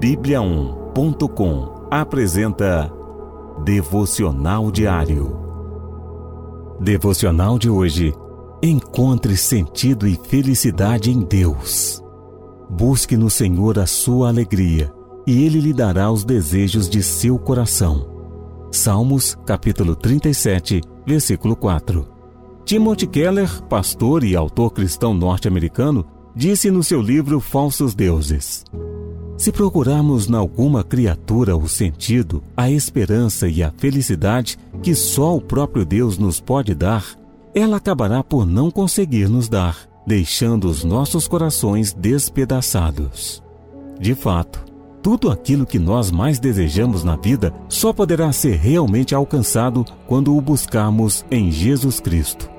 Bíblia1.com apresenta Devocional Diário. Devocional de hoje. Encontre sentido e felicidade em Deus. Busque no Senhor a sua alegria, e Ele lhe dará os desejos de seu coração. Salmos, capítulo 37, versículo 4. Timothy Keller, pastor e autor cristão norte-americano, disse no seu livro Falsos Deuses: Se procurarmos na alguma criatura o sentido, a esperança e a felicidade que só o próprio Deus nos pode dar, ela acabará por não conseguir nos dar, deixando os nossos corações despedaçados. De fato, tudo aquilo que nós mais desejamos na vida só poderá ser realmente alcançado quando o buscarmos em Jesus Cristo.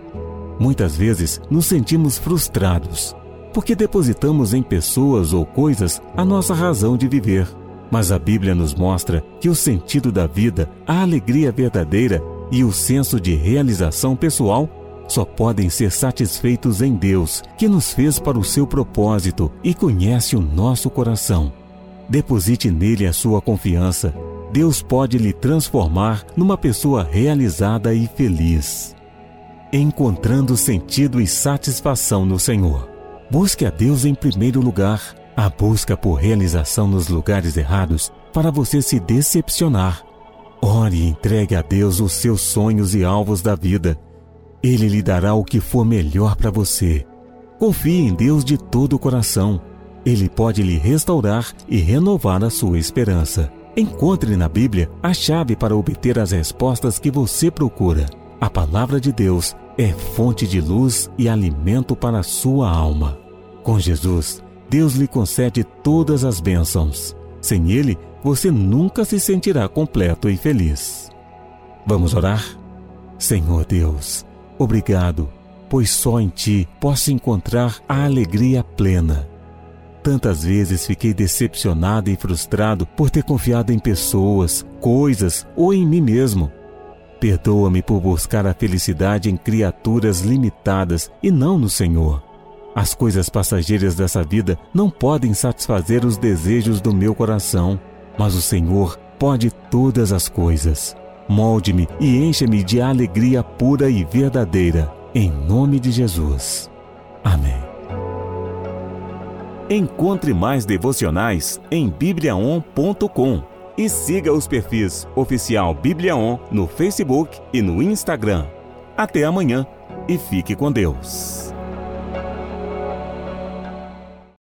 Muitas vezes nos sentimos frustrados, porque depositamos em pessoas ou coisas a nossa razão de viver. Mas a Bíblia nos mostra que o sentido da vida, a alegria verdadeira e o senso de realização pessoal só podem ser satisfeitos em Deus, que nos fez para o seu propósito e conhece o nosso coração. Deposite nele a sua confiança. Deus pode lhe transformar numa pessoa realizada e feliz. Encontrando sentido e satisfação no Senhor. Busque a Deus em primeiro lugar. A busca por realização nos lugares errados para você se decepcionar. Ore e entregue a Deus os seus sonhos e alvos da vida. Ele lhe dará o que for melhor para você. Confie em Deus de todo o coração. Ele pode lhe restaurar e renovar a sua esperança. Encontre na Bíblia a chave para obter as respostas que você procura. A palavra de Deus é fonte de luz e alimento para a sua alma. Com Jesus, Deus lhe concede todas as bênçãos. Sem Ele, você nunca se sentirá completo e feliz. Vamos orar? Senhor Deus, obrigado, pois só em Ti posso encontrar a alegria plena. Tantas vezes fiquei decepcionado e frustrado por ter confiado em pessoas, coisas ou em mim mesmo. Perdoa-me por buscar a felicidade em criaturas limitadas e não no Senhor. As coisas passageiras dessa vida não podem satisfazer os desejos do meu coração, mas o Senhor pode todas as coisas. Molde-me e encha-me de alegria pura e verdadeira, em nome de Jesus. Amém. Encontre mais devocionais em bibliaon.com e siga os perfis oficial Bibliaon no Facebook e no Instagram. Até amanhã e fique com Deus.